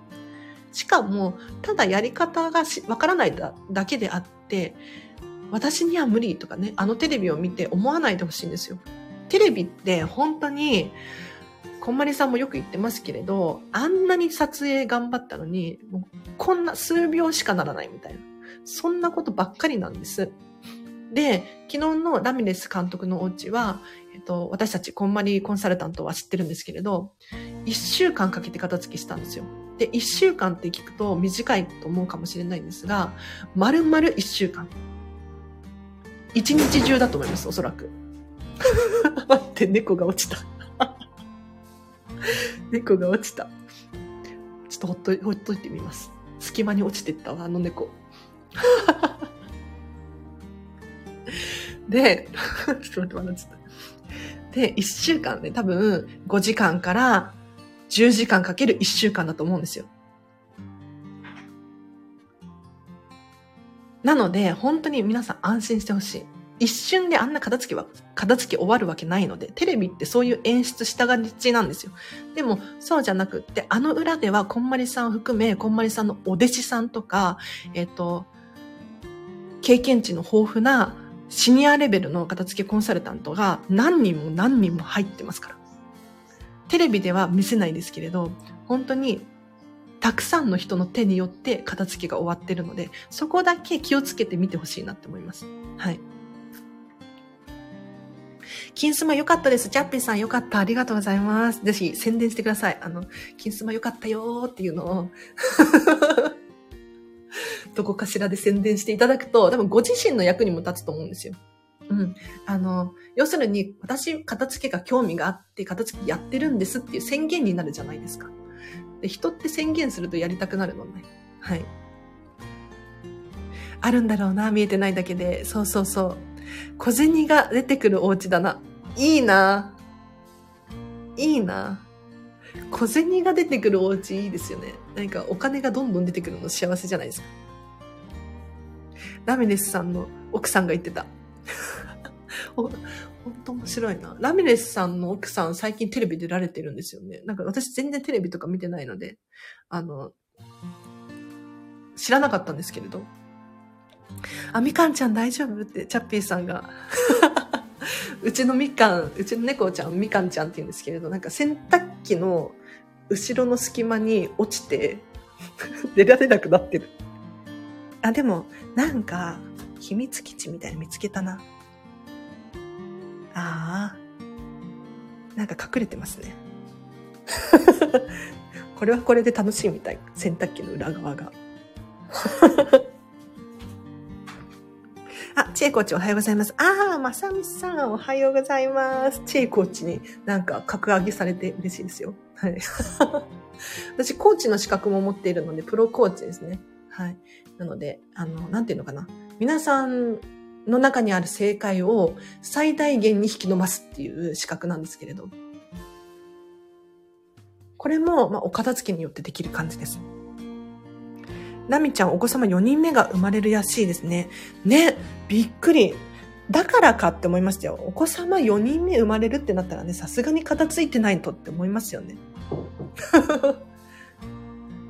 しかも、ただやり方がわからないだけであって、私には無理とかね、あのテレビを見て思わないでほしいんですよ。テレビって本当に、こんまりさんもよく言ってますけれど、あんなに撮影頑張ったのに、もうこんな数秒しかならないみたいな。そんなことばっかりなんです。で、昨日のラミレス監督のお家は、えっと、私たちこんまりコンサルタントは知ってるんですけれど、一週間かけて片付けしたんですよ。で、一週間って聞くと短いと思うかもしれないんですが、丸々一週間。一日中だと思います、おそらく。待って、猫が落ちた。猫が落ちた。ちょっとほっと、ほっといてみます。隙間に落ちてったわ、あの猫。で、ちょっと待って、待って。で、1週間で、ね、多分5時間から10時間かける1週間だと思うんですよ。なので、本当に皆さん安心してほしい。一瞬であんな片付けは、片付け終わるわけないので、テレビってそういう演出したがりちなんですよ。でも、そうじゃなくって、あの裏では、こんまりさんを含め、こんまりさんのお弟子さんとか、えっ、ー、と、経験値の豊富なシニアレベルの片付けコンサルタントが何人も何人も入ってますから。テレビでは見せないですけれど、本当にたくさんの人の手によって片付けが終わってるので、そこだけ気をつけてみてほしいなって思います。はい。金スマ良かったです。ジャッピーさん良かった。ありがとうございます。ぜひ宣伝してください。あの、金スマ良かったよーっていうのをどこかしらで宣伝していただくと、多分ご自身の役にも立つと思うんですよ。うん。あの、要するに、私、片付けが興味があって、片付けやってるんですっていう宣言になるじゃないですか。で、人って宣言するとやりたくなるのね。はい。あるんだろうな、見えてないだけで。そうそうそう。小銭が出てくるお家だな。いいな。いいな。小銭が出てくるお家いいですよね。何かお金がどんどん出てくるの幸せじゃないですか。ラミレスさんの奥さんが言ってた。ほんと面白いな。ラミレスさんの奥さん最近テレビ出られてるんですよね。なんか私全然テレビとか見てないので、あの、知らなかったんですけれど。あ、みかんちゃん大丈夫？ってチャッピーさんが。うちのみかん、うちの猫ちゃん、みかんちゃんって言うんですけれど、なんか洗濯機の後ろの隙間に落ちて 出られなくなってる。あ、でも、なんか、秘密基地みたいに見つけたな。ああ。なんか隠れてますね。これはこれで楽しいみたい。洗濯機の裏側が。あ、チェイコーチおはようございます。ああ、まさみさんおはようございます。チェイコーチになんか格上げされて嬉しいですよ。はい。私、コーチの資格も持っているので、プロコーチですね。はい。なので、あの、なんていうのかな。皆さんの中にある正解を最大限に引き伸ばすっていう資格なんですけれど。これも、まあ、お片付けによってできる感じです。ナミちゃんお子様4人目が生まれるらしいですね。ね、びっくり。だからかって思いましたよ。お子様4人目生まれるってなったらね、さすがに片付いてないとって思いますよね。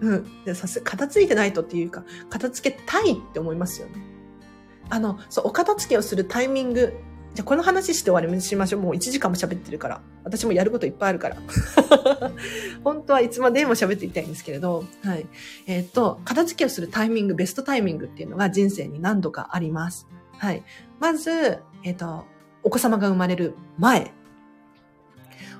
うん。さす片付いてないとっていうか、片付けたいって思いますよね。あの、そう、お片付けをするタイミング、じゃこの話して終わりにしましょう。もう1時間も喋ってるから。私もやることいっぱいあるから。本当はいつまでも喋っていたいんですけれど、はい。えっ、と、片付けをするタイミング、ベストタイミングっていうのが人生に何度かあります。はい。まず、えっ、と、お子様が生まれる前。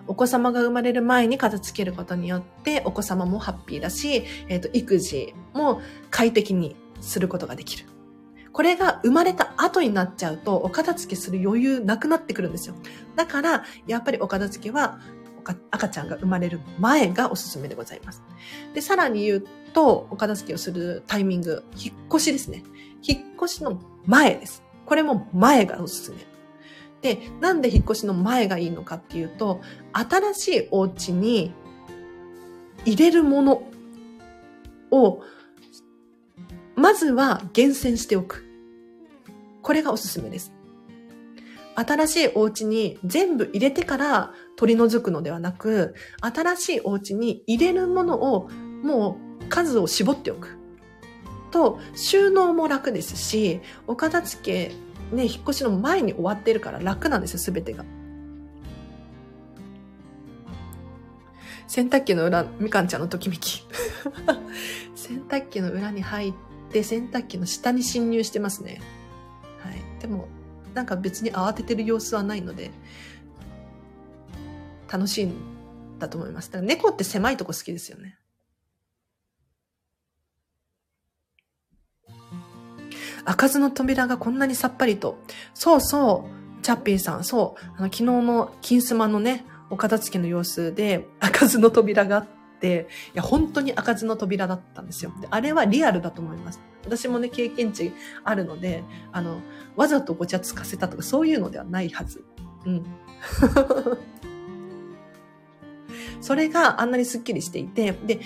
お子様が生まれる前に片付けることによって、お子様もハッピーだし、えっ、ー、と、育児も快適にすることができる。これが生まれた後になっちゃうと、お片付けする余裕なくなってくるんですよ。だから、やっぱりお片付けは、赤ちゃんが生まれる前がおすすめでございます。で、さらに言うと、お片付けをするタイミング、引っ越しですね。引っ越しの前です。これも前がおすすめ。で、なんで引っ越しの前がいいのかっていうと、新しいお家に入れるものを、まずは厳選しておく。これがおすすめです。新しいお家に全部入れてから取り除くのではなく、新しいお家に入れるものをもう数を絞っておく。と、収納も楽ですし、お片付け、ね、引っ越しの前に終わってるから楽なんですよ、すべてが。洗濯機の裏、みかんちゃんのときめき。洗濯機の裏に入って、洗濯機の下に侵入してますね。はいでも、なんか別に慌ててる様子はないので、楽しいんだと思います。だから猫って狭いとこ好きですよね。開かずの扉がこんなにさっぱりと。そうそう、チャッピーさん、そう、あの昨日の金スマのね、お片付けの様子で開かずの扉があって、いや、本当に開かずの扉だったんですよ。であれはリアルだと思います。私もね、経験値あるので、あの、わざとごちゃつかせたとか、そういうのではないはず。うん。それがあんなにスッキリしていて、で、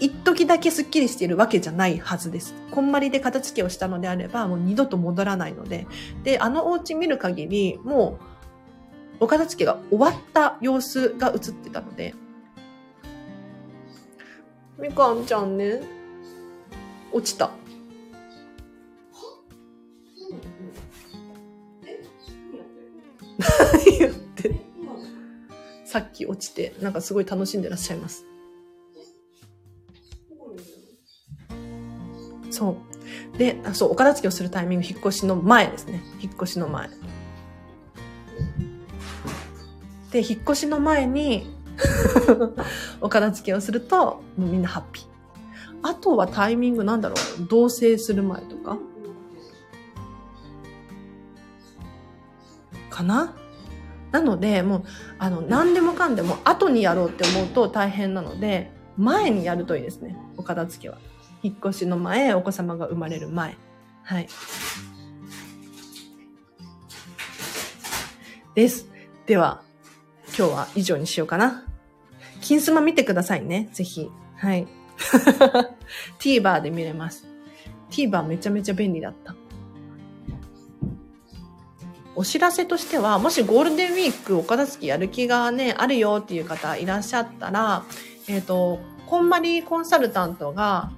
一時だけスッキリしているわけじゃないはずです。こんまりで片付けをしたのであれば、もう二度と戻らないので。で、あのお家見る限り、もう、お片付けが終わった様子が映ってたので。みかんちゃんね、落ちた。何 言ってさっき落ちて、なんかすごい楽しんでらっしゃいます。そう。で、あそう、お片付けをするタイミング、引っ越しの前ですね。引っ越しの前。で、引っ越しの前に、お片付けをすると、もうみんなハッピー。あとはタイミングなんだろう同棲する前とかかな？なので、もう、あの、何でもかんでも後にやろうって思うと大変なので、前にやるといいですね。お片付けは。引っ越しの前、お子様が生まれる前。はい。です。では、今日は以上にしようかな。金スマ見てくださいね。ぜひ。はい。TVer で見れます。TVer めちゃめちゃ便利だった。お知らせとしては、もしゴールデンウィークお片付けやる気がね、あるよっていう方いらっしゃったら、えっ、と、こんまりコンサルタントが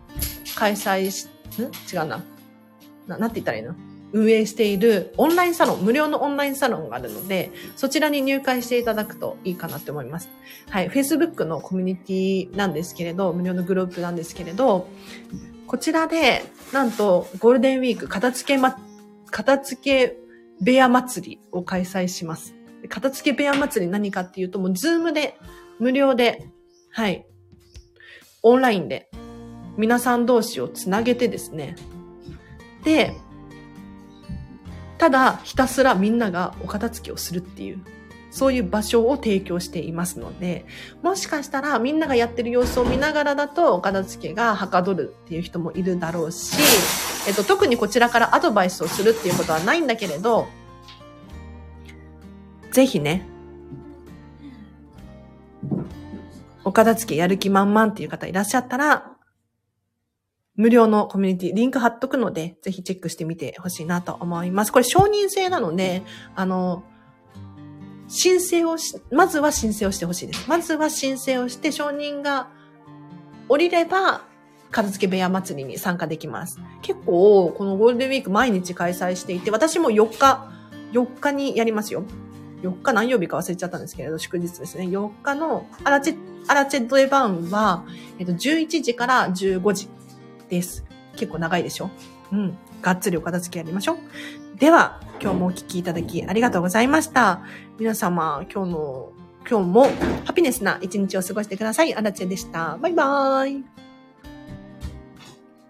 開催し、ん？違うな。な、なんて言ったらいいの？運営しているオンラインサロン、無料のオンラインサロンがあるので、そちらに入会していただくといいかなって思います。はい。Facebook のコミュニティなんですけれど、無料のグループなんですけれど、こちらで、なんと、ゴールデンウィーク片付けま、片付け部屋祭りを開催します。片付け部屋祭り何かっていうと、もうズームで、無料で、はい。オンラインで、皆さん同士をつなげてですね。で、ただひたすらみんながお片付けをするっていう、そういう場所を提供していますので、もしかしたらみんながやってる様子を見ながらだとお片付けがはかどるっていう人もいるだろうし、えっと、特にこちらからアドバイスをするっていうことはないんだけれど、ぜひね、お片付けやる気満々っていう方いらっしゃったら、無料のコミュニティ、リンク貼っとくので、ぜひチェックしてみてほしいなと思います。これ承認制なので、あの、申請をし、まずは申請をしてほしいです。まずは申請をして承認が降りれば、片付け部屋祭りに参加できます。結構、このゴールデンウィーク毎日開催していて、私も4日、4日にやりますよ。4日何曜日か忘れちゃったんですけれど、祝日ですね。4日のアラチェ、アラチェドエバンは、えっと、11時から15時です。結構長いでしょ？うん。がっつりお片付けやりましょう。では、今日もお聴きいただきありがとうございました。皆様、今日の、今日もハピネスな一日を過ごしてください。アラチェでした。バイバーイ。